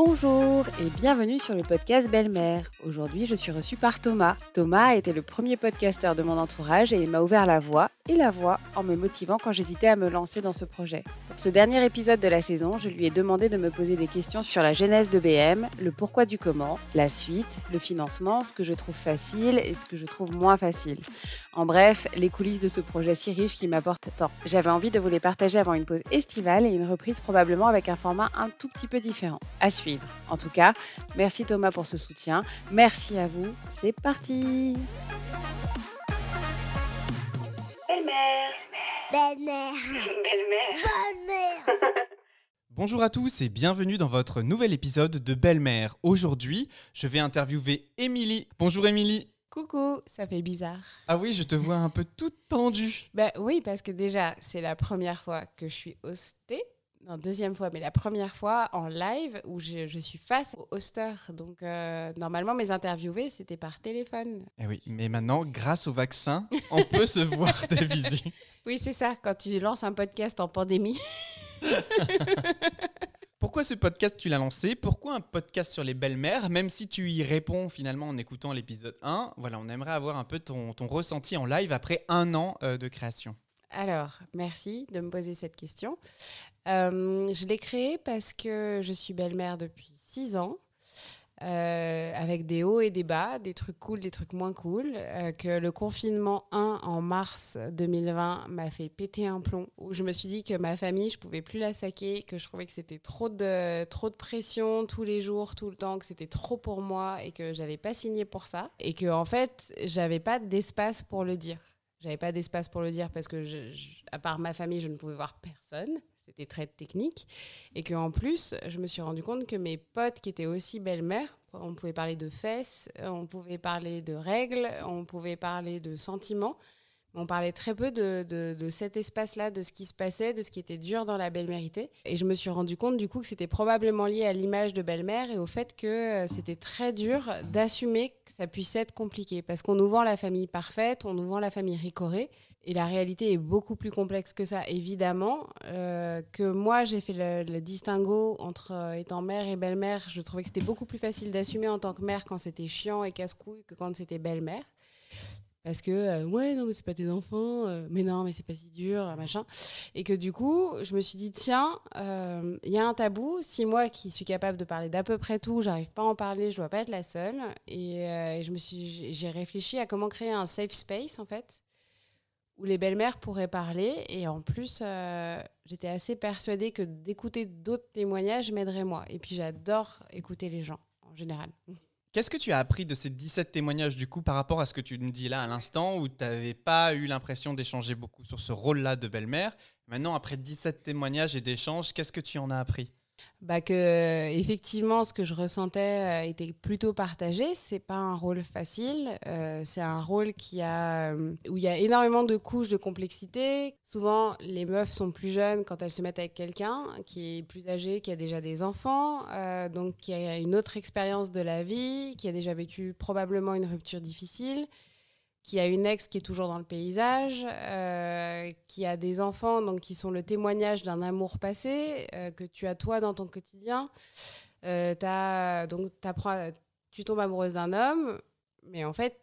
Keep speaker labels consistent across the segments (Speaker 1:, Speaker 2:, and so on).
Speaker 1: Bonjour et bienvenue sur le podcast Belle-Mère. Aujourd'hui, je suis reçue par Thomas. Thomas a été le premier podcasteur de mon entourage et il m'a ouvert la voie et la voie en me motivant quand j'hésitais à me lancer dans ce projet. Pour ce dernier épisode de la saison, je lui ai demandé de me poser des questions sur la genèse de BM, le pourquoi du comment, la suite, le financement, ce que je trouve facile et ce que je trouve moins facile. En bref, les coulisses de ce projet si riche qui m'apporte tant. J'avais envie de vous les partager avant une pause estivale et une reprise probablement avec un format un tout petit peu différent. À suivre. En tout cas, merci Thomas pour ce soutien. Merci à vous. C'est parti.
Speaker 2: Belle-mère.
Speaker 3: Belle-mère.
Speaker 2: Belle-mère.
Speaker 3: Belle-mère.
Speaker 4: Bonjour à tous et bienvenue dans votre nouvel épisode de Belle-Mère. Aujourd'hui, je vais interviewer Émilie. Bonjour Émilie.
Speaker 1: Coucou, ça fait bizarre.
Speaker 4: Ah oui, je te vois un peu toute tendue.
Speaker 1: Ben oui, parce que déjà, c'est la première fois que je suis hostée. Non, deuxième fois, mais la première fois en live où je, je suis face au hoster. Donc, euh, normalement, mes interviewés, c'était par téléphone.
Speaker 4: Eh oui, mais maintenant, grâce au vaccin, on peut se voir visu.
Speaker 1: Oui, c'est ça, quand tu lances un podcast en pandémie.
Speaker 4: Pourquoi ce podcast tu l'as lancé? Pourquoi un podcast sur les belles-mères? Même si tu y réponds finalement en écoutant l'épisode 1, voilà, on aimerait avoir un peu ton, ton ressenti en live après un an euh, de création.
Speaker 1: Alors, merci de me poser cette question. Euh, je l'ai créé parce que je suis belle-mère depuis six ans, euh, avec des hauts et des bas, des trucs cool, des trucs moins cool. euh, que le confinement 1 en mars 2020 m'a fait péter un plomb, où je me suis dit que ma famille, je pouvais plus la saquer, que je trouvais que c'était trop de, trop de pression tous les jours, tout le temps, que c'était trop pour moi et que j'avais pas signé pour ça. Et que en fait, j'avais pas d'espace pour le dire. J'avais pas d'espace pour le dire parce que, à part ma famille, je ne pouvais voir personne. C'était très technique. Et qu'en plus, je me suis rendu compte que mes potes qui étaient aussi belles-mères, on pouvait parler de fesses, on pouvait parler de règles, on pouvait parler de sentiments. On parlait très peu de, de- de cet espace-là, de ce qui se passait, de ce qui était dur dans la belle-mérité. Et je me suis rendu compte du coup que c'était probablement lié à l'image de belle-mère et au fait que euh, c'était très dur d'assumer que ça puisse être compliqué. Parce qu'on nous vend la famille parfaite, on nous vend la famille ricorée. Et la réalité est beaucoup plus complexe que ça, évidemment. euh, que moi, j'ai fait le, distinguo entre euh, étant mère et belle-mère. Je trouvais que c'était beaucoup plus facile d'assumer en tant que mère quand c'était chiant et casse-couille que quand c'était belle-mère. Parce que, euh, ouais, non, mais c'est pas tes enfants, euh, mais non, mais c'est pas si dur, machin. Et que du coup, je me suis dit, tiens, il y a un tabou. Si moi, qui suis capable de parler d'à peu près tout, j'arrive pas à en parler, je dois pas être la seule. Et, et je me suis, j'ai réfléchi à comment créer un safe space, en fait, où les belles-mères pourraient parler. Et en plus, euh, j'étais assez persuadée que d'écouter d'autres témoignages m'aiderait moi. Et puis, j'adore écouter les gens, en général.
Speaker 4: Qu'est-ce que tu as appris de ces 17 témoignages du coup par rapport à ce que tu me dis là à l'instant où tu n'avais pas eu l'impression d'échanger beaucoup sur ce rôle-là de belle-mère? Maintenant, après 17 témoignages et d'échanges, qu'est-ce que tu en as appris?
Speaker 1: Bah que euh, effectivement ce que je ressentais euh, était plutôt partagé. C'est pas un rôle facile euh, c'est un rôle qui a où il y a énormément de couches de complexité. Souvent les meufs sont plus jeunes quand elles se mettent avec quelqu'un qui est plus âgé qui a déjà des enfants donc qui a une autre expérience de la vie qui a déjà vécu probablement une rupture difficile qui a une ex qui est toujours dans le paysage, euh, qui a des enfants donc qui sont le témoignage d'un amour passé euh, que tu as toi dans ton quotidien. Euh, donc t'apprends- tu tombes amoureuse d'un homme, mais en fait,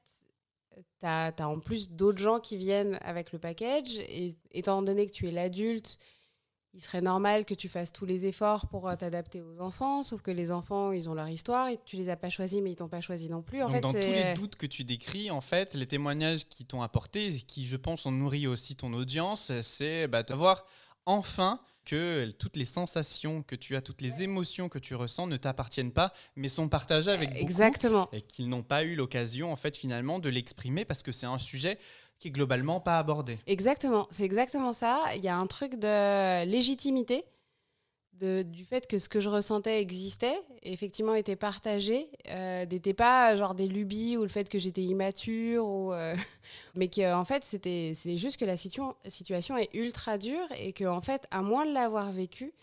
Speaker 1: tu as, en plus d'autres gens qui viennent avec le package. Et étant donné que tu es l'adulte, il serait normal que tu fasses tous les efforts pour euh, t'adapter aux enfants, sauf que les enfants, ils ont leur histoire, et tu les as pas choisis, mais ils t'ont pas choisi non plus. En
Speaker 4: Donc,
Speaker 1: fait,
Speaker 4: dans tous les doutes que tu décris, en fait, les témoignages qui t'ont apporté, qui, je pense, ont nourri aussi ton audience, c'est bah, de voir enfin que toutes les sensations que tu as, toutes les émotions que tu ressens ne t'appartiennent pas, mais sont partagées avec beaucoup.
Speaker 1: Exactement.
Speaker 4: Et qu'ils n'ont pas eu l'occasion, en fait, finalement, de l'exprimer parce que c'est un sujet qui est globalement pas abordé.
Speaker 1: Exactement, c'est exactement ça. Il y a un truc de légitimité, de, du fait que ce que je ressentais existait, effectivement était partagé, euh, n'était pas genre des lubies ou le fait que j'étais immature, ou, euh, mais qu'en en fait c'était c'est juste que la situa- situation est ultra dure et que en fait à moins de l'avoir vécu,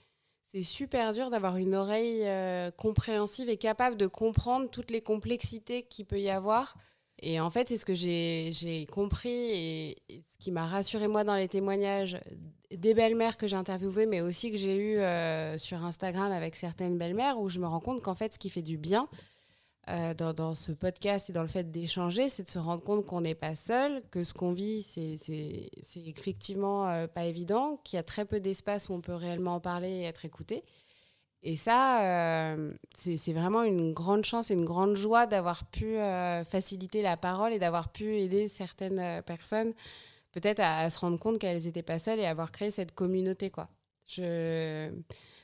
Speaker 1: c'est super dur d'avoir une oreille euh, compréhensive et capable de comprendre toutes les complexités qu'il peut y avoir. Et en fait, c'est ce que j'ai compris et, ce qui m'a rassuré moi dans les témoignages des belles-mères que j'ai interviewées, mais aussi que j'ai eues euh, sur Instagram avec certaines belles-mères, où je me rends compte qu'en fait, ce qui fait du bien euh, dans, ce podcast et dans le fait d'échanger, c'est de se rendre compte qu'on n'est pas seul, que ce qu'on vit, c'est effectivement euh, pas évident, qu'il y a très peu d'espace où on peut réellement en parler et être écouté. Et ça, euh, c'est vraiment une grande chance et une grande joie d'avoir pu euh, faciliter la parole et d'avoir pu aider certaines euh, personnes peut-être à, se rendre compte qu'elles n'étaient pas seules et avoir créé cette communauté. Quoi. Je,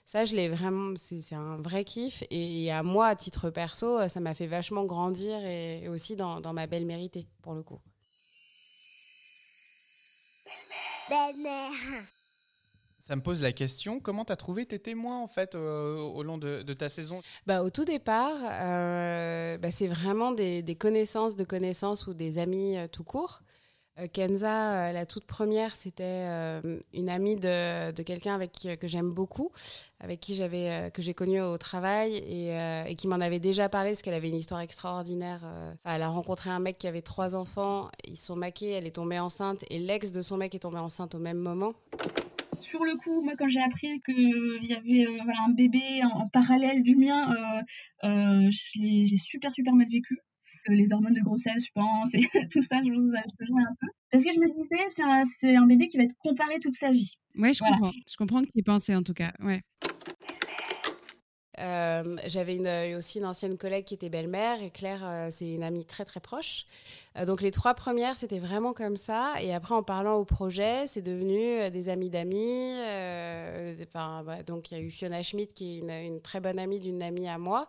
Speaker 1: ça, je l'ai vraiment, c'est un vrai kiff. Et, à moi, à titre perso, ça m'a fait vachement grandir et, aussi dans, dans ma belle méritée, pour le coup.
Speaker 3: Belle-mère.
Speaker 4: Ça me pose la question, comment tu as trouvé tes témoins en fait euh, au long de, ta saison?
Speaker 1: Bah, au tout départ, euh, bah, c'est vraiment des, connaissances de connaissances ou des amis euh, tout court. Kenza, la toute première, c'était une amie de, de quelqu'un avec qui, que j'aime beaucoup, avec qui j'avais que j'ai connu au travail et, qui m'en avait déjà parlé parce qu'elle avait une histoire extraordinaire. elle a rencontré un mec qui avait trois enfants, ils sont maqués, elle est tombée enceinte et l'ex de son mec est tombé enceinte au même moment.
Speaker 5: Sur le coup, moi, quand j'ai appris qu'il y avait euh, voilà, un bébé en, en parallèle du mien, euh, euh, j'ai super, super mal vécu. Les hormones de grossesse, je pense, et tout ça, je se jouait un peu. Parce que je me disais, c'est un, bébé qui va être comparé toute sa vie.
Speaker 6: Ouais, je
Speaker 5: Voilà.
Speaker 6: comprends. Je comprends que tu y pensais en tout cas. Ouais.
Speaker 1: Euh, J'avais euh, aussi une ancienne collègue qui était belle-mère et Claire, euh, c'est une amie très très proche. Donc les trois premières, c'était vraiment comme ça. Et après, en parlant au projet, c'est devenu des amis d'amis. Donc il y a eu Fiona Schmidt qui est une, très bonne amie d'une amie à moi.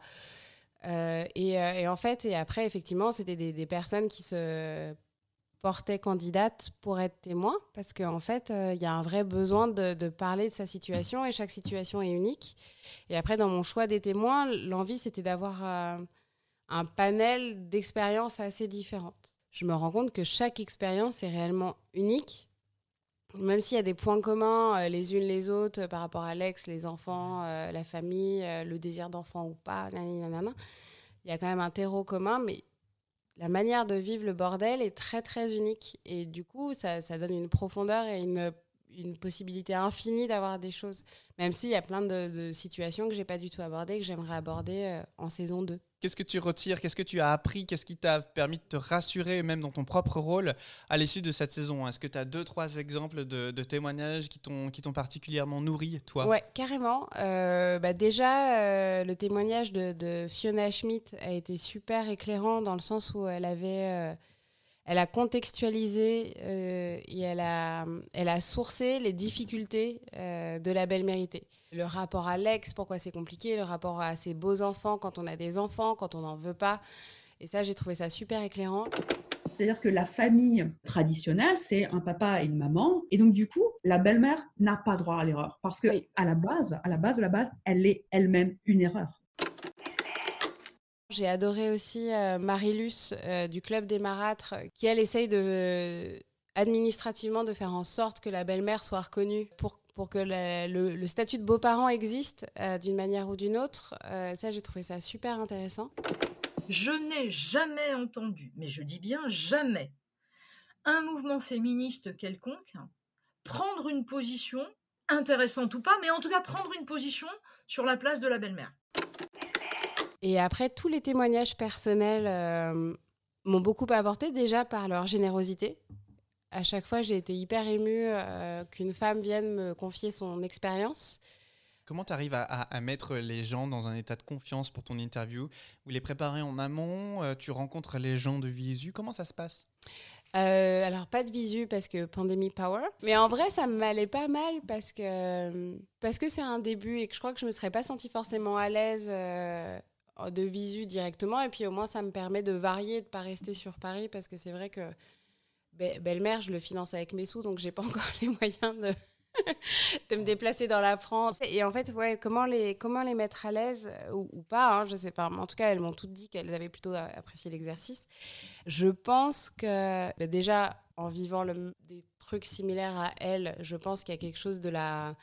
Speaker 1: Et, en fait, et après, effectivement, c'était des personnes qui se portaient candidates pour être témoins parce qu'en fait, euh, il y a un vrai besoin de, parler de sa situation et chaque situation est unique. Et après, dans mon choix des témoins, l'envie, c'était d'avoir euh, un panel d'expériences assez différentes. Je me rends compte que chaque expérience est réellement unique, même s'il y a des points communs euh, les unes les autres par rapport à l'ex, les enfants, la famille, le désir d'enfant ou pas, il y a quand même un terreau commun, mais la manière de vivre le bordel est très très unique. Et du coup, ça, donne une profondeur et une, une possibilité infinie d'avoir des choses. Même s'il y a plein de, de situations que j'ai pas du tout abordées, que j'aimerais aborder euh, en saison 2.
Speaker 4: Qu'est-ce que tu retires? Qu'est-ce que tu as appris? Qu'est-ce qui t'a permis de te rassurer, même dans ton propre rôle, à l'issue de cette saison? Est-ce que tu as deux, trois exemples de, témoignages qui t'ont particulièrement nourri, toi?
Speaker 1: Ouais, carrément. Euh, bah déjà, euh, le témoignage de, de Fiona Schmidt a été super éclairant dans le sens où elle avait, euh, elle a contextualisé euh, et elle a, elle a sourcé les difficultés euh, de la belle méritée. Le rapport à l'ex, pourquoi c'est compliqué, le rapport à ses beaux enfants quand on a des enfants, quand on n'en veut pas. Et ça, j'ai trouvé ça super éclairant.
Speaker 7: C'est-à-dire que la famille traditionnelle, c'est un papa et une maman. Et donc, du coup, la belle-mère n'a pas droit à l'erreur. Parce que,
Speaker 1: Oui.
Speaker 7: à la base, à la base de la base, elle est elle-même une erreur.
Speaker 1: J'ai adoré aussi euh, Marie-Luce euh, du Club des Marâtres, qui elle essaye de, administrativement de faire en sorte que la belle-mère soit reconnue pour, pour que le, statut de beau-parent existe euh, d'une manière ou d'une autre. Ça, j'ai trouvé ça super intéressant.
Speaker 8: Je n'ai jamais entendu, mais je dis bien jamais, un mouvement féministe quelconque prendre une position, intéressante ou pas, mais en tout cas prendre une position sur la place de la belle-mère.
Speaker 1: Et après, tous les témoignages personnels euh, m'ont beaucoup apporté, déjà par leur générosité. À chaque fois, j'ai été hyper émue euh, qu'une femme vienne me confier son expérience.
Speaker 4: Comment tu arrives à, à- à mettre les gens dans un état de confiance pour ton interview? Vous les préparez en amont euh, Tu rencontres les gens de visu Comment ça se passe?
Speaker 1: Euh, alors pas de visu parce que pandémie power, mais en vrai ça m'allait pas mal parce que parce que c'est un début et que je crois que je me serais pas sentie forcément à l'aise euh, de visu directement. Et puis au moins ça me permet de varier, de pas rester sur Paris parce que c'est vrai que Be- belle-mère je le finance avec mes sous donc j'ai pas encore les moyens de de me déplacer dans la France. Et en fait ouais comment les comment les mettre à l'aise euh, ou, pas hein, je sais pas. Mais en tout cas elles m'ont toutes dit qu'elles avaient plutôt euh, apprécié l'exercice. Je pense que bah, déjà, en vivant des trucs similaires à elle, je pense qu'il y a quelque chose de la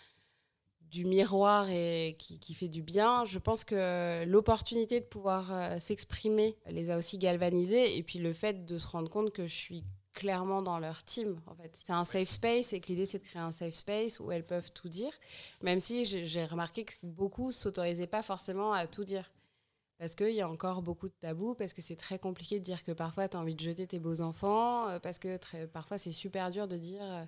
Speaker 1: du miroir et qui, fait du bien. Je pense que l'opportunité de pouvoir euh, s'exprimer les a aussi galvanisés et puis le fait de se rendre compte que je suis clairement dans leur team. En fait, c'est un safe space et que l'idée c'est de créer un safe space où elles peuvent tout dire. Même si j'ai remarqué que beaucoup s'autorisaient pas forcément à tout dire. Parce qu'il y a encore beaucoup de tabous, parce que c'est très compliqué de dire que parfois tu as envie de jeter tes beaux enfants, euh, parce que très- parfois c'est super dur de dire euh,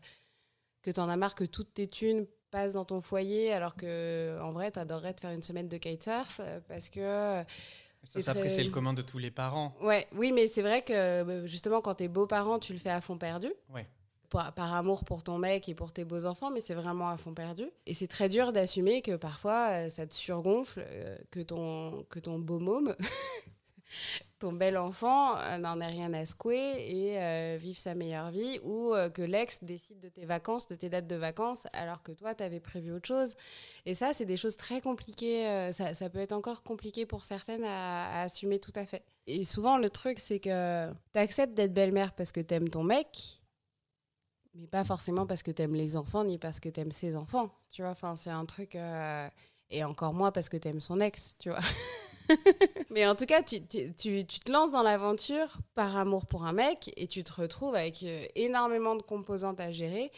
Speaker 1: que tu en as marre que toutes tes thunes passent dans ton foyer, alors que en vrai tu adorerais te faire une semaine de kitesurf, euh, parce que. euh,
Speaker 4: Ça, ça après,
Speaker 1: très-
Speaker 4: c'est le commun de tous les parents.
Speaker 1: Ouais, oui, mais c'est vrai que euh, justement, quand t'es beau-parent, tu le fais à fond perdu.
Speaker 4: Ouais.
Speaker 1: Par, par amour pour ton mec et pour tes beaux-enfants, mais c'est vraiment à fond perdu. Et c'est très dur d'assumer que parfois, ça te surgonfle, que, ton, que ton beau môme, ton bel enfant, euh, n'en ait rien à secouer et euh, vive sa meilleure vie, ou euh, que l'ex décide de tes vacances, de tes dates de vacances, alors que toi, t'avais prévu autre chose. Et ça, c'est des choses très compliquées. euh, ça, peut être encore compliqué pour certaines à, assumer tout à fait. Et souvent, le truc, c'est que tu acceptes d'être belle-mère parce que t'aimes ton mec, mais pas forcément parce que t'aimes les enfants ni parce que t'aimes ses enfants. Tu vois, enfin, c'est un truc. Et encore moins parce que t'aimes son ex, tu vois. mais en tout cas, tu, tu, tu- te lances dans l'aventure par amour pour un mec et tu te retrouves avec euh, énormément de composantes à gérer.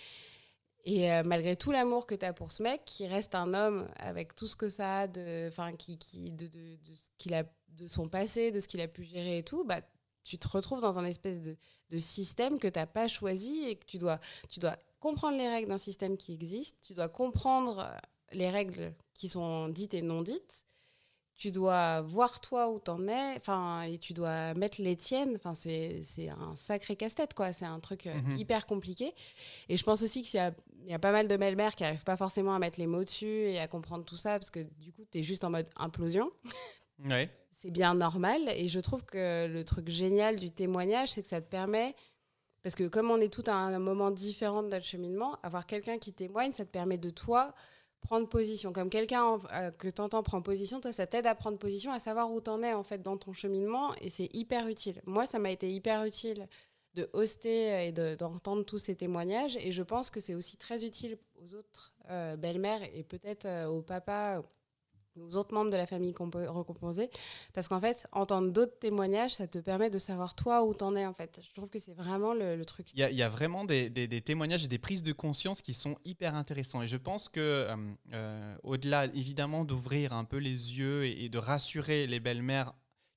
Speaker 1: Et euh, malgré tout l'amour que tu as pour ce mec, qui reste un homme avec tout ce que ça a de, qui, qui, de, de ce qu'il a, de son passé, de ce qu'il a pu gérer et tout, bah, tu te retrouves dans un espèce de, de système que tu n'as pas choisi et que tu dois, tu dois comprendre les règles d'un système qui existe, tu dois comprendre euh, les règles qui sont dites et non dites, tu dois voir toi où t'en es, enfin, et tu dois mettre les tiennes. Enfin, c'est c'est un sacré casse-tête, quoi. C'est un truc euh,
Speaker 4: Mhm.
Speaker 1: hyper compliqué. Et je pense aussi qu'il y a, il y a pas mal de belles-mères qui n'arrivent pas forcément à mettre les mots dessus et à comprendre tout ça, parce que du coup, tu es juste en mode implosion.
Speaker 4: Ouais.
Speaker 1: C'est bien normal. Et je trouve que le truc génial du témoignage, c'est que ça te permet. Parce que comme on est tout à un moment différent de notre cheminement, avoir quelqu'un qui témoigne, ça te permet de toi prendre position. Comme quelqu'un en- euh, que tu entends prendre position, toi, ça t'aide à prendre position, à savoir où t'en es en fait dans ton cheminement. Et c'est hyper utile. Moi, ça m'a été hyper utile de hoster et de- d'entendre tous ces témoignages. Et je pense que c'est aussi très utile aux autres euh, belles-mères et peut-être euh, aux papas, aux autres membres de la famille compo- recomposée. Parce qu'en fait, entendre d'autres témoignages, ça te permet de savoir toi où t'en es en fait. Je trouve que c'est vraiment le, truc.
Speaker 4: Il y, a- vraiment des, témoignages et des prises de conscience qui sont hyper intéressants. Et je pense que, euh, euh, au-delà évidemment d'ouvrir un peu les yeux et, et de rassurer les belles-mères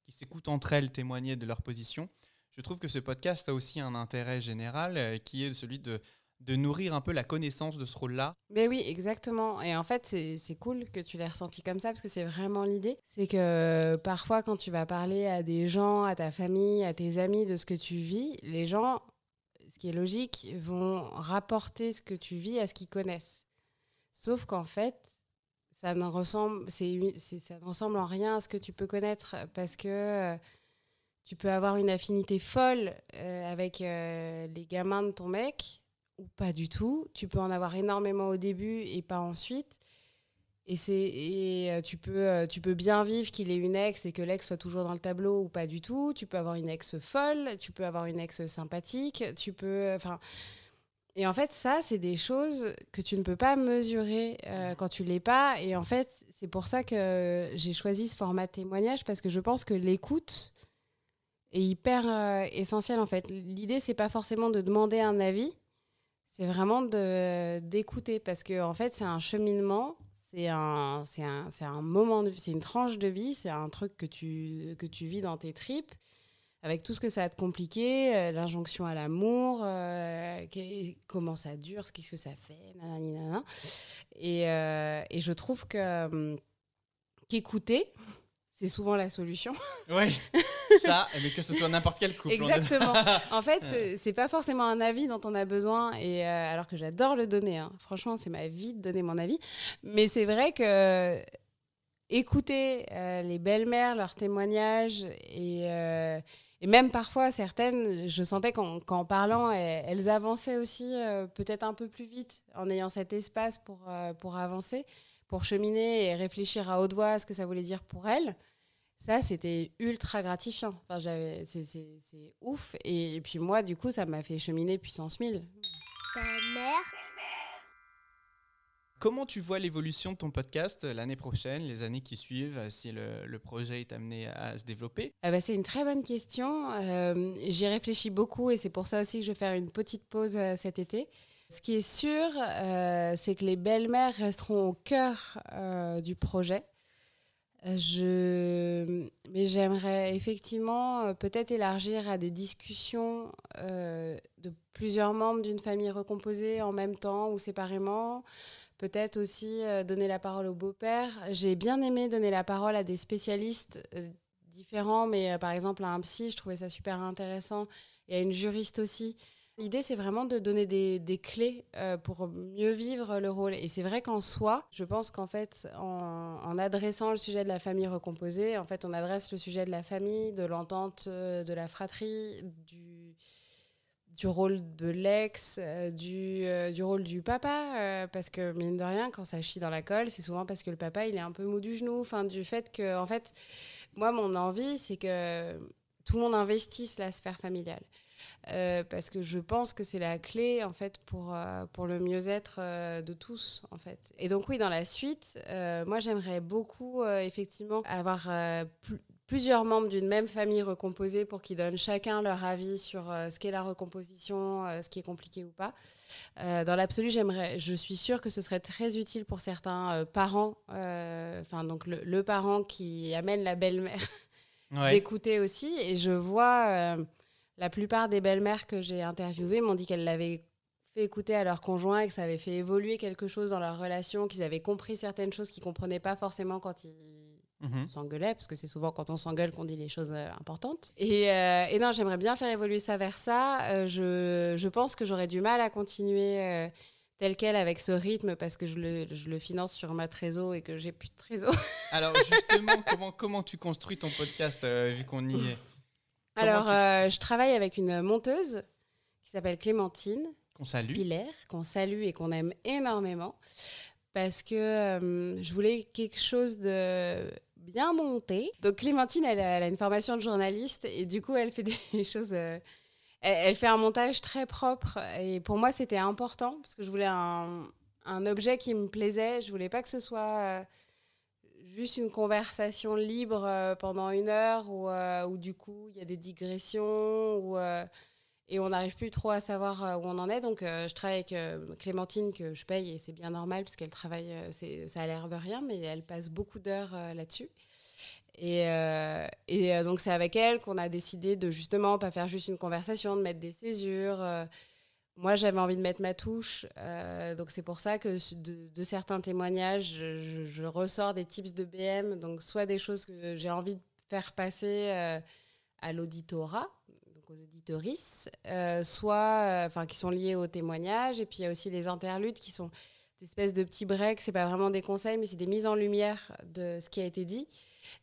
Speaker 4: qui s'écoutent entre elles témoigner de leur position, je trouve que ce podcast a aussi un intérêt général euh, qui est celui de, de nourrir un peu la connaissance de ce rôle-là.
Speaker 1: Mais oui, exactement. Et en fait, c'est cool que tu l'aies ressenti comme ça parce que c'est vraiment l'idée. C'est que parfois, quand tu vas parler à des gens, à ta famille, à tes amis de ce que tu vis, les gens, ce qui est logique, vont rapporter ce que tu vis à ce qu'ils connaissent. Sauf qu'en fait, ça ne ressemble, ressemble en rien à ce que tu peux connaître parce que euh, tu peux avoir une affinité folle euh, avec euh, les gamins de ton mec ou pas du tout. Tu peux en avoir énormément au début et pas ensuite. Et, c'est, et euh, tu, peux, euh, tu peux bien vivre qu'il ait une ex et que l'ex soit toujours dans le tableau ou pas du tout. Tu peux avoir une ex folle, tu peux avoir une ex sympathique, tu peux... Enfin, et en fait, ça, c'est des choses que tu ne peux pas mesurer euh, quand tu l'es pas. Et en fait, c'est pour ça que j'ai choisi ce format témoignage parce que je pense que l'écoute est hyper euh, essentielle en fait. L'idée, c'est pas forcément de demander un avis, c'est vraiment d'écouter parce que en fait, c'est un cheminement, c'est un un un moment c'est une tranche de vie, c'est un truc que tu que tu vis dans tes tripes avec tout ce que ça a de compliqué, euh, l'injonction à l'amour, euh, comment ça dure, qu'est-ce que ça fait. Et, euh, et je trouve que hum, qu'écouter, c'est souvent la solution.
Speaker 4: Oui, ça, mais que ce soit n'importe quel couple.
Speaker 1: Exactement. En fait, c'est- pas forcément un avis dont on a besoin, et euh, alors que j'adore le donner. hein. Franchement, c'est ma vie de donner mon avis. Mais c'est vrai que écouter euh, les belles-mères, leurs témoignages, et, euh, et même parfois certaines, je sentais qu'en parlant, elles, elles avançaient aussi peut-être un peu plus vite, en ayant cet espace pour, pour avancer, pour cheminer et réfléchir à haute voix à ce que ça voulait dire pour elles. Ça, c'était ultra gratifiant. Enfin, j'avais, c'est, c'est, c'est ouf. Et, et puis moi, du coup, ça m'a fait cheminer puissance 1000.
Speaker 3: Belle-mère,
Speaker 4: comment tu vois l'évolution de ton podcast euh, l'année prochaine, les années qui suivent, euh, si le, le projet est amené à se développer?
Speaker 1: Ah bah, c'est une très bonne question. Euh, J'y réfléchis beaucoup et c'est pour ça aussi que je vais faire une petite pause cet été. Ce qui est sûr, euh, c'est que les belles-mères resteront au cœur euh, du projet. Je... Mais j'aimerais effectivement euh, peut-être élargir à des discussions de plusieurs membres d'une famille recomposée en même temps ou séparément. Peut-être aussi donner la parole au beau-père. J'ai bien aimé donner la parole à des spécialistes différents, mais par exemple à un psy, je trouvais ça super intéressant, et à une juriste aussi. L'idée, c'est vraiment de donner des, clés euh, pour mieux vivre le rôle. Et c'est vrai qu'en soi, je pense qu'en fait, en, adressant le sujet de la famille recomposée, en fait, on adresse le sujet de la famille, de l'entente, euh, de la fratrie, du, rôle de l'ex, euh, du, rôle du papa, parce que mine de rien, quand ça chie dans la colle, c'est souvent parce que le papa, il est un peu mou du genou, enfin, du fait que, en fait, moi, mon envie, c'est que tout le monde investisse la sphère familiale. Euh, parce que je pense que c'est la clé en fait pour, euh, pour le mieux-être euh, de tous en fait. Et donc oui, dans la suite, moi j'aimerais beaucoup effectivement avoir pl- plusieurs membres d'une même famille recomposée pour qu'ils donnent chacun leur avis sur euh, ce qu'est la recomposition, euh, ce qui est compliqué ou pas. Euh, dans l'absolu, j'aimerais, je suis sûre que ce serait très utile pour certains parents, enfin donc le, le parent qui amène la belle-mère
Speaker 4: Ouais.
Speaker 1: d'écouter aussi. Et je vois la plupart des belles-mères que j'ai interviewées m'ont dit qu'elles l'avaient fait écouter à leur conjoint et que ça avait fait évoluer quelque chose dans leur relation, qu'ils avaient compris certaines choses qu'ils comprenaient pas forcément quand ils
Speaker 4: Mhm.
Speaker 1: s'engueulaient, parce que c'est souvent quand on s'engueule qu'on dit les choses euh, importantes. Et, euh, et non, j'aimerais bien faire évoluer ça vers ça. Euh, je, je pense que j'aurais du mal à continuer tel quel avec ce rythme parce que je le, je le finance sur ma trésor et que j'ai plus de trésor.
Speaker 4: Alors justement, comment, comment tu construis ton podcast euh, vu qu'on y est?
Speaker 1: Alors,
Speaker 4: tu-
Speaker 1: euh, je travaille avec une monteuse qui s'appelle Clémentine
Speaker 4: Qu'on salue
Speaker 1: Pilaire, qu'on salue et qu'on aime énormément, parce que euh, je voulais quelque chose de bien monté. Donc Clémentine, elle a, elle a une formation de journaliste et du coup, elle fait des choses... euh, elle, elle fait un montage très propre et pour moi, c'était important parce que je voulais un, un objet qui me plaisait. Je voulais pas que ce soit... juste une conversation libre euh, pendant une heure où, euh, où du coup il y a des digressions où, euh, et on n'arrive plus trop à savoir où on en est. Donc je travaille avec Clémentine que je paye et c'est bien normal parce qu'elle travaille, ça a l'air de rien, mais elle passe beaucoup d'heures là-dessus. Et, et donc c'est avec elle qu'on a décidé de justement pas faire juste une conversation, de mettre des césures. Moi, j'avais envie de mettre ma touche. euh, donc, c'est pour ça que de, certains témoignages, je, ressors des tips de BM. Donc, soit des choses que j'ai envie de faire passer euh, à l'auditorat, donc aux auditorices, euh, soit enfin qui sont liées au témoignage. Et puis, il y a aussi les interludes qui sont des espèces de petits breaks. C'est pas vraiment des conseils, mais c'est des mises en lumière de ce qui a été dit.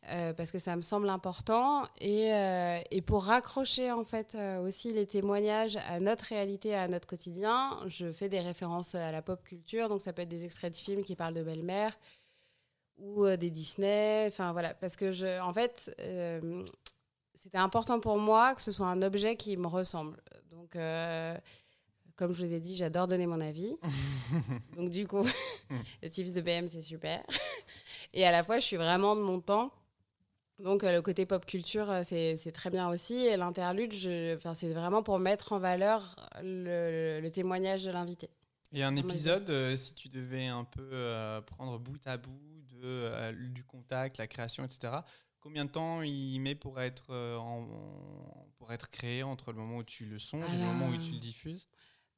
Speaker 1: Euh, parce que ça me semble important. Et, euh, et pour raccrocher en fait euh, aussi les témoignages à notre réalité, à notre quotidien, je fais des références à la pop culture. Donc ça peut être des extraits de films qui parlent de belle-mère ou des Disney. Enfin voilà, parce que je, en fait, c'était important pour moi que ce soit un objet qui me ressemble. Donc comme je vous ai dit, j'adore donner mon avis. Donc du coup, le tips de BM, c'est super. Et à la fois, je suis vraiment de mon temps. Donc euh, le côté pop culture, euh, c'est très bien aussi. Et l'interlude, enfin, c'est vraiment pour mettre en valeur le, le témoignage de l'invité.
Speaker 4: Et un épisode, euh, si tu devais un peu euh, prendre bout à bout de, euh, du contact, la création, etc., combien de temps il met pour être, en- pour être créé entre le moment où tu le songes et le moment où tu le diffuses?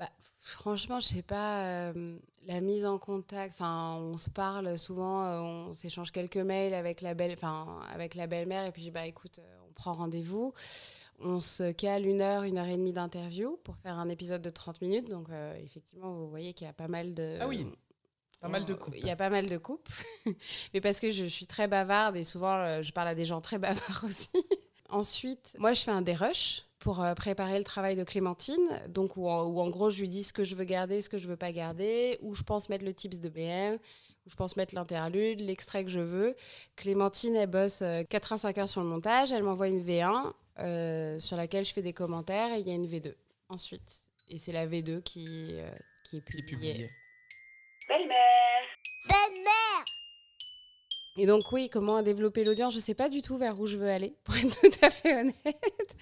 Speaker 1: Bah, franchement, je sais pas, euh, la mise en contact, enfin, on se parle souvent, euh, on s'échange quelques mails avec la belle, enfin, avec la belle-mère, et puis bah écoute, euh, on prend rendez-vous, on se cale une heure, une heure et demie d'interview pour faire un épisode de 30 minutes, donc effectivement, vous voyez qu'il y a pas mal de...
Speaker 4: Ah oui, pas mal de couples.
Speaker 1: Il y a pas mal de coupes, mais parce que je, je suis très bavarde et souvent je parle à des gens très bavards aussi. Ensuite, moi je fais un dérush pour euh, préparer le travail de Clémentine, donc où en, où en gros je lui dis ce que je veux garder, ce que je veux pas garder, où je pense mettre le tips de BM, où je pense mettre l'interlude, l'extrait que je veux. Clémentine, elle bosse euh, 4 à 5 heures sur le montage, elle m'envoie une V1 euh, sur laquelle je fais des commentaires et il y a une V2 ensuite. Et c'est la V2 qui, euh, qui est publiée.
Speaker 4: publié.
Speaker 2: Belle-mère.
Speaker 1: Et donc oui, comment développer l'audience Je ne sais pas du tout vers où je veux aller, pour être tout à fait honnête.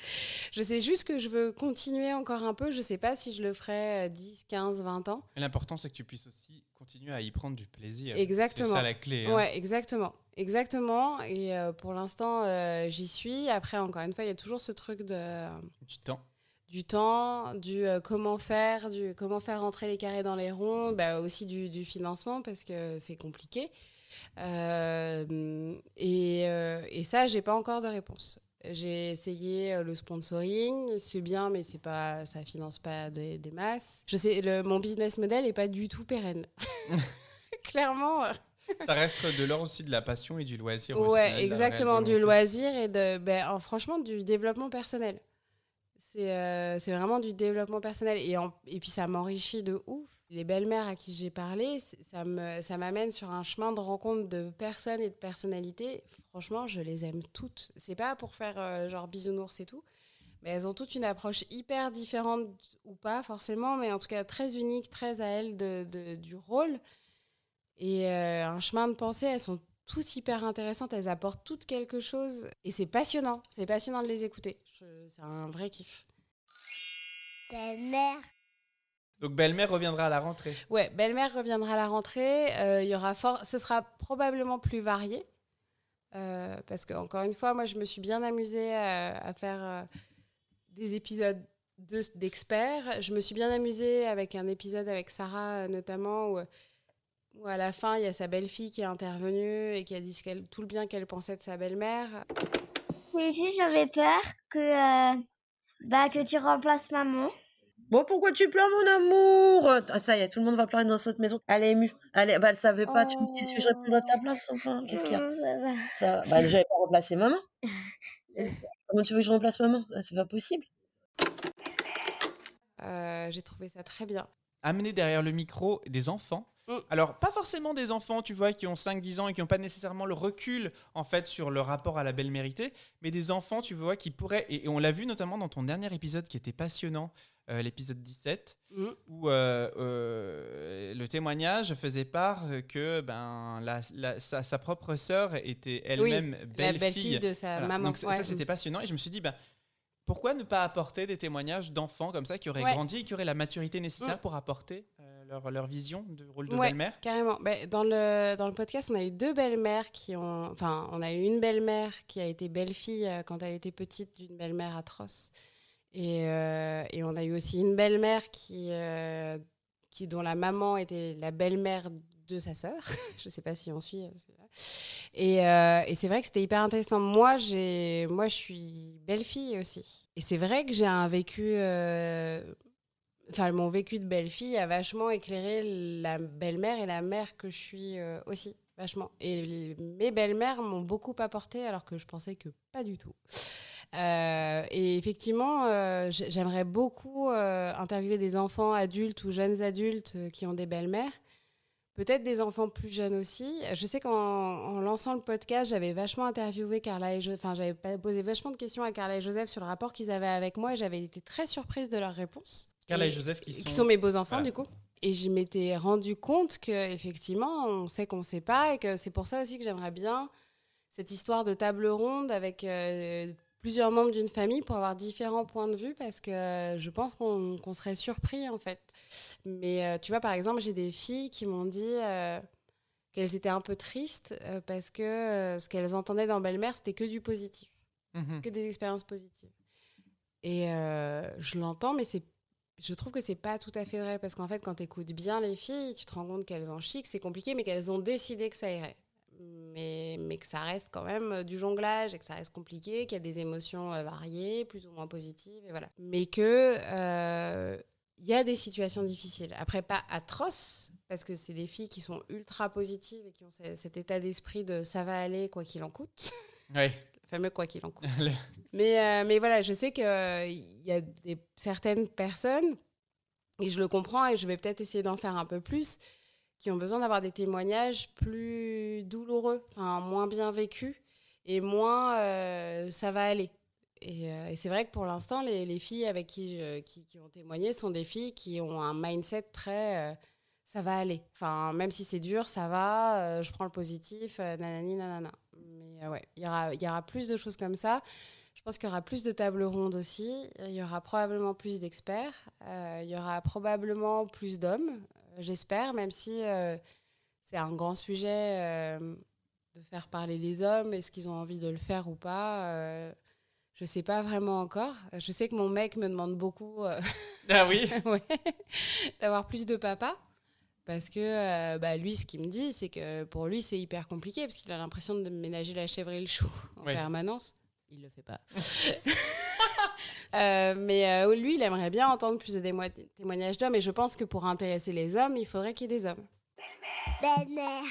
Speaker 1: Je sais juste que je veux continuer encore un peu. Je ne sais pas si je le ferai euh, 10, 15, 20 ans.
Speaker 4: L'important, c'est que tu puisses aussi continuer à y prendre du plaisir.
Speaker 1: Exactement.
Speaker 4: C'est ça la clé. hein.
Speaker 1: Ouais, exactement. Exactement. Et euh, pour l'instant, euh, j'y suis. Après, encore une fois, il y a toujours ce truc de,
Speaker 4: Du temps.
Speaker 1: du temps, du euh, comment faire, du comment faire rentrer les carrés dans les ronds, bah, aussi du, du financement parce que c'est compliqué. Euh, et, euh, et ça, j'ai pas encore de réponse. J'ai essayé euh, le sponsoring, c'est bien, mais c'est pas, ça finance pas des, des masses. Je sais, le, mon business model est pas du tout pérenne. Clairement.
Speaker 4: Ça reste de l'ordre aussi de la passion et du loisir. aussi, hein,
Speaker 1: Ouais,
Speaker 4: la
Speaker 1: exactement, du loisir et de, ben, en- franchement, du développement personnel. C'est euh, c'est vraiment du développement personnel. Et, en- et puis ça m'enrichit de ouf. Les belles-mères à qui j'ai parlé, ça me- ça m'amène sur un chemin de rencontre de personnes et de personnalités. Franchement, je les aime toutes. C'est pas pour faire euh, genre bisounours et tout, mais elles ont toutes une approche hyper différente, ou pas forcément, mais en tout cas très unique, très à elles de, du rôle. Et euh, un chemin de pensée, elles sont toutes hyper intéressantes, elles apportent toutes quelque chose. Et c'est passionnant, c'est passionnant de les écouter. C'est un vrai kiff.
Speaker 3: Belle-mère.
Speaker 4: Donc belle-mère reviendra à la rentrée.
Speaker 1: Ouais, belle-mère reviendra à la rentrée. euh, il y aura fort... Ce sera probablement plus varié. euh, parce que, encore une fois, moi, je me suis bien amusée à, à faire euh, des épisodes de- d'experts. je me suis bien amusée avec un épisode avec Sarah, euh, notamment, où, où à la fin, il y a sa belle-fille qui est intervenue et qui a dit ce tout le bien qu'elle pensait de sa belle-mère.
Speaker 3: Oui, juste, j'avais peur que, euh, bah, que tu remplaces maman.
Speaker 9: Bon, pourquoi tu pleures, mon amour? Ah, ça y est, tout le monde va pleurer dans cette maison. Elle est émue. Elle, est... bah, elle savait pas. Tu me dis, tu veux que je réponde à ta place enfin, Qu'est-ce qu'il y a?
Speaker 3: Non, ça va.
Speaker 9: ça... Bah, déjà, elle pas remplacer maman. Comment tu veux que je remplace maman? Bah, C'est pas possible.
Speaker 1: Euh, J'ai trouvé ça très bien.
Speaker 4: Amener derrière le micro des enfants.
Speaker 1: Mm.
Speaker 4: Alors, pas forcément des enfants, tu vois, qui ont 5-10 ans et qui n'ont pas nécessairement le recul, en fait, sur le rapport à la belle méritée, mais des enfants, tu vois, qui pourraient, et, et on l'a vu notamment dans ton dernier épisode qui était passionnant, euh, l'épisode 17,
Speaker 1: Mm.
Speaker 4: où euh, euh, le témoignage faisait part que ben, la- la- sa, sa propre sœur était elle-même
Speaker 1: La
Speaker 4: belle-fille.
Speaker 1: belle-fille de sa
Speaker 4: Voilà.
Speaker 1: maman.
Speaker 4: Donc ça,
Speaker 1: ouais.
Speaker 4: ça, c'était passionnant et je me suis dit, ben, pourquoi ne pas apporter des témoignages d'enfants comme ça qui auraient
Speaker 1: Ouais.
Speaker 4: grandi et qui auraient la maturité nécessaire
Speaker 1: Mm.
Speaker 4: pour apporter euh, leur, leur vision du rôle de
Speaker 1: Ouais,
Speaker 4: belle-mère?
Speaker 1: Carrément. Ben, dans, le, dans le podcast, on a eu deux belles-mères qui ont. Enfin, on a eu une belle-mère qui a été belle-fille euh, quand elle était petite d'une belle-mère atroce. Et, euh, et on a eu aussi une belle-mère qui, euh, qui, dont la maman était la belle-mère de sa sœur. Je ne sais pas si on suit. euh. Et, c'est vrai que c'était hyper intéressant. Moi, j'ai, moi, je suis belle-fille aussi. Et c'est vrai que j'ai un vécu. Enfin, mon vécu de belle-fille a vachement éclairé la belle-mère et la mère que je suis aussi, vachement. Et mes belles-mères m'ont beaucoup apporté, alors que je pensais que pas du tout. Euh, et effectivement, euh, j'aimerais beaucoup euh, interviewer des enfants adultes ou jeunes adultes qui ont des belles-mères. Peut-être des enfants plus jeunes aussi. Je sais qu'en en lançant le podcast, j'avais vachement interviewé Carla et enfin j'avais posé vachement de questions à Carla et Joseph sur le rapport qu'ils avaient avec moi et j'avais été très surprise de leurs réponses.
Speaker 4: Carla et Joseph qui
Speaker 1: qui
Speaker 4: sont-
Speaker 1: mes beaux enfants
Speaker 4: Voilà.
Speaker 1: du coup. Et je m'étais rendu compte que effectivement, on sait qu'on ne sait pas et que c'est pour ça aussi que j'aimerais bien cette histoire de table ronde avec euh, plusieurs membres d'une famille pour avoir différents points de vue parce que je pense qu'on serait surpris en fait. Mais euh, tu vois, par exemple, j'ai des filles qui m'ont dit euh, qu'elles étaient un peu tristes euh, parce que euh, ce qu'elles entendaient dans Belle-Mère, c'était que du positif
Speaker 4: Mhm.
Speaker 1: que des expériences positives. Et je l'entends, mais c'est, je trouve que c'est pas tout à fait vrai parce qu'en fait, quand tu écoutes bien les filles, tu te rends compte qu'elles en que c'est compliqué, mais qu'elles ont décidé que ça irait. Mais, mais que ça reste quand même euh, du jonglage et que ça reste compliqué, qu'il y a des émotions euh, variées, plus ou moins positives, et voilà. Mais que euh, il y a des situations difficiles. Après, pas atroces, parce que c'est des filles qui sont ultra positives et qui ont ce- cet état d'esprit de ça va aller quoi qu'il en coûte.
Speaker 4: Ouais.
Speaker 1: Le fameux quoi qu'il en coûte. Mais, euh, mais voilà, je sais qu'il y a des, certaines personnes, et je le comprends, et je vais peut-être essayer d'en faire un peu plus, qui ont besoin d'avoir des témoignages plus douloureux, enfin moins bien vécus, et moins euh, ça va aller. Et, euh, et c'est vrai que pour l'instant, les, les filles avec qui, je- qui, ont témoigné sont des filles qui ont un mindset très euh, ça va aller. Enfin, même si c'est dur, ça va, je prends le positif, nanani, nanana. Mais ouais, il y aura, y aura plus de choses comme ça. Je pense qu'il y aura plus de tables rondes aussi. Il y aura probablement plus d'experts. Il y aura probablement plus d'hommes, j'espère, même si euh, c'est un grand sujet euh, de faire parler les hommes. Est-ce qu'ils ont envie de le faire ou pas euh, Je sais pas vraiment encore. Je sais que mon mec me demande beaucoup euh,
Speaker 4: Ah oui
Speaker 1: ouais, d'avoir plus de papa. Parce que euh, bah, lui, ce qu'il me dit, c'est que pour lui, c'est hyper compliqué parce qu'il a l'impression de ménager la chèvre et le chou en
Speaker 4: Ouais.
Speaker 1: permanence. Il le fait pas. Euh, mais euh, lui, il aimerait bien entendre plus de témo- témoignages d'hommes. Et je pense que pour intéresser les hommes, il faudrait qu'il y ait des hommes.
Speaker 3: Belle-mère.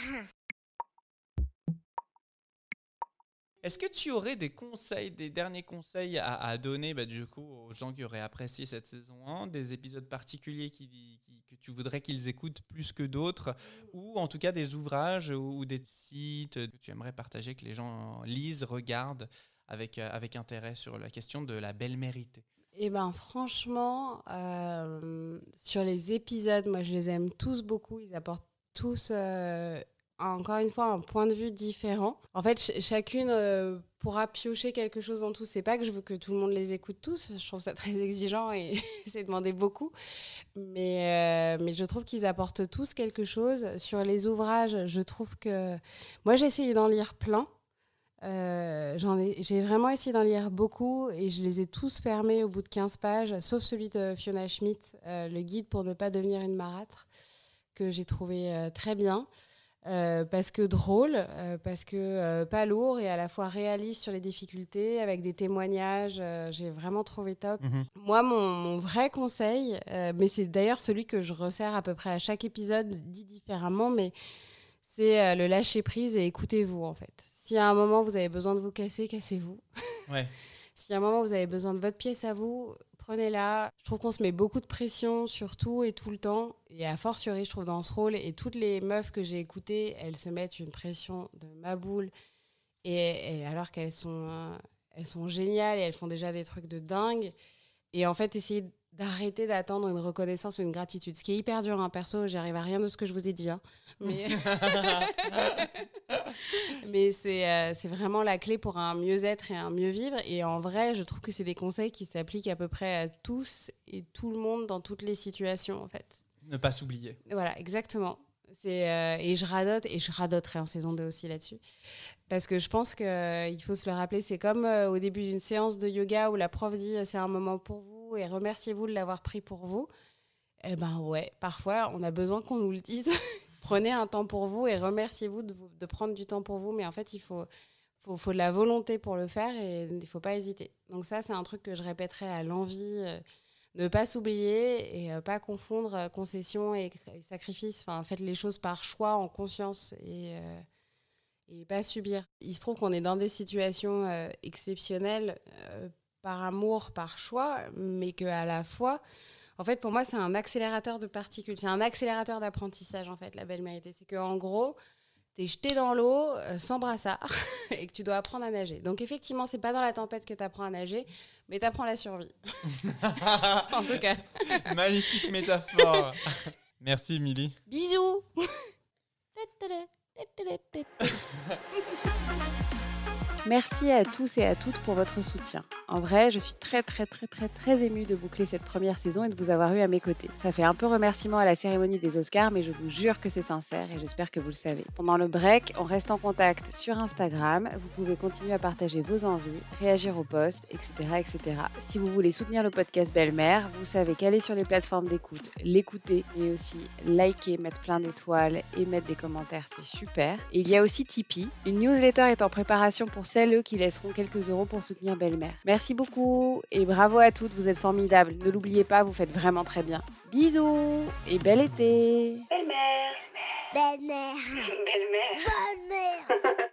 Speaker 4: Est-ce que tu aurais des conseils, des derniers conseils à, donner bah, du coup aux gens qui auraient apprécié cette saison 1, des épisodes particuliers qui, que tu voudrais qu'ils écoutent plus que d'autres, ou en tout cas des ouvrages ou, ou des sites que tu aimerais partager, que les gens lisent, regardent avec, euh, avec intérêt sur la question de la belle-mérité
Speaker 1: Eh ben franchement, euh, sur les épisodes, moi je les aime tous beaucoup. Ils apportent tous, euh, encore une fois, un point de vue différent. En fait, ch- chacune pourra piocher quelque chose dans tous. C'est pas que je veux que tout le monde les écoute tous. Je trouve ça très exigeant et c'est demander beaucoup. Mais, mais je trouve qu'ils apportent tous quelque chose. Sur les ouvrages, je trouve que... Moi, j'ai essayé d'en lire plein. Euh, j'ai vraiment essayé d'en lire beaucoup et je les ai tous fermés au bout de 15 pages, sauf celui de Fiona Schmidt, euh, le guide pour ne pas devenir une marâtre, que j'ai trouvé euh, très bien. Euh, parce que drôle, euh, parce que euh, pas lourd et à la fois réaliste sur les difficultés, avec des témoignages, j'ai vraiment trouvé top. Moi, mon, mon vrai conseil, mais c'est d'ailleurs celui que je resserre à peu près à chaque épisode, dit différemment, mais c'est le lâcher prise et écoutez-vous en fait. Si à un moment vous avez besoin de vous casser, cassez-vous.
Speaker 4: Ouais.
Speaker 1: Si à un moment vous avez besoin de votre pièce à vous, prenez-la. Je trouve qu'on se met beaucoup de pression sur tout et tout le temps. Et à fortiori, je trouve dans ce rôle, et toutes les meufs que j'ai écoutées, elles se mettent une pression de ma boule. Et, et alors qu'elles sont, euh, elles sont géniales et elles font déjà des trucs de dingue. Et en fait, essayer d'arrêter d'attendre une reconnaissance ou une gratitude. Ce qui est hyper dur, hein, perso, j'arrive à rien de ce que je vous ai dit. hein. Mais, Mais c'est euh, c'est vraiment la clé pour un mieux-être et un mieux vivre. Et en vrai, je trouve que c'est des conseils qui s'appliquent à peu près à tous et tout le monde dans toutes les situations, en fait.
Speaker 4: Ne pas s'oublier.
Speaker 1: Voilà, exactement. C'est euh, et je radote, et je radoterai en saison 2 aussi là-dessus. Parce que je pense qu'il faut se le rappeler, c'est comme euh, au début d'une séance de yoga où la prof dit euh, c'est un moment pour vous et remerciez-vous de l'avoir pris pour vous. Eh ben ouais, parfois on a besoin qu'on nous le dise. Prenez un temps pour vous et remerciez-vous de, prendre du temps pour vous. Mais en fait, il faut, faut, faut de la volonté pour le faire et il ne faut pas hésiter. Donc ça, c'est un truc que je répéterai à l'envie. euh, ne pas s'oublier et euh, pas confondre euh, concession et, et sacrifice. Enfin, faites les choses par choix, en conscience et, euh, et pas subir. Il se trouve qu'on est dans des situations euh, exceptionnelles par amour, par choix, mais qu'à la fois, en fait, pour moi, c'est un accélérateur de particules. C'est un accélérateur d'apprentissage, en fait, la belle mérité. C'est qu'en gros, t'es jeté dans l'eau euh, sans brassard et que tu dois apprendre à nager. Donc, effectivement, c'est pas dans la tempête que tu apprends à nager, mais tu apprends la survie. en tout cas.
Speaker 4: Magnifique métaphore. Merci, Émilie.
Speaker 1: Bisous Merci à tous et à toutes pour votre soutien. En vrai, je suis très très très très très émue de boucler cette première saison et de vous avoir eu à mes côtés. Ça fait un peu remerciement à la cérémonie des Oscars, mais je vous jure que c'est sincère et j'espère que vous le savez. Pendant le break, on reste en contact sur Instagram. Vous pouvez continuer à partager vos envies, réagir aux posts, etc., etc. Si vous voulez soutenir le podcast Belle-Mère, vous savez qu'aller sur les plateformes d'écoute, l'écouter, mais aussi liker, mettre plein d'étoiles et mettre des commentaires, c'est super. Et il y a aussi Tipeee. Une newsletter est en préparation pour celles eux, qui laisseront quelques euros pour soutenir Belle-Mère. Merci beaucoup et bravo à toutes, vous êtes formidables. Ne l'oubliez pas, vous faites vraiment très bien. Bisous et bel été
Speaker 2: Belle-mère.
Speaker 3: Belle-mère.
Speaker 2: Belle-mère.
Speaker 3: Belle-mère.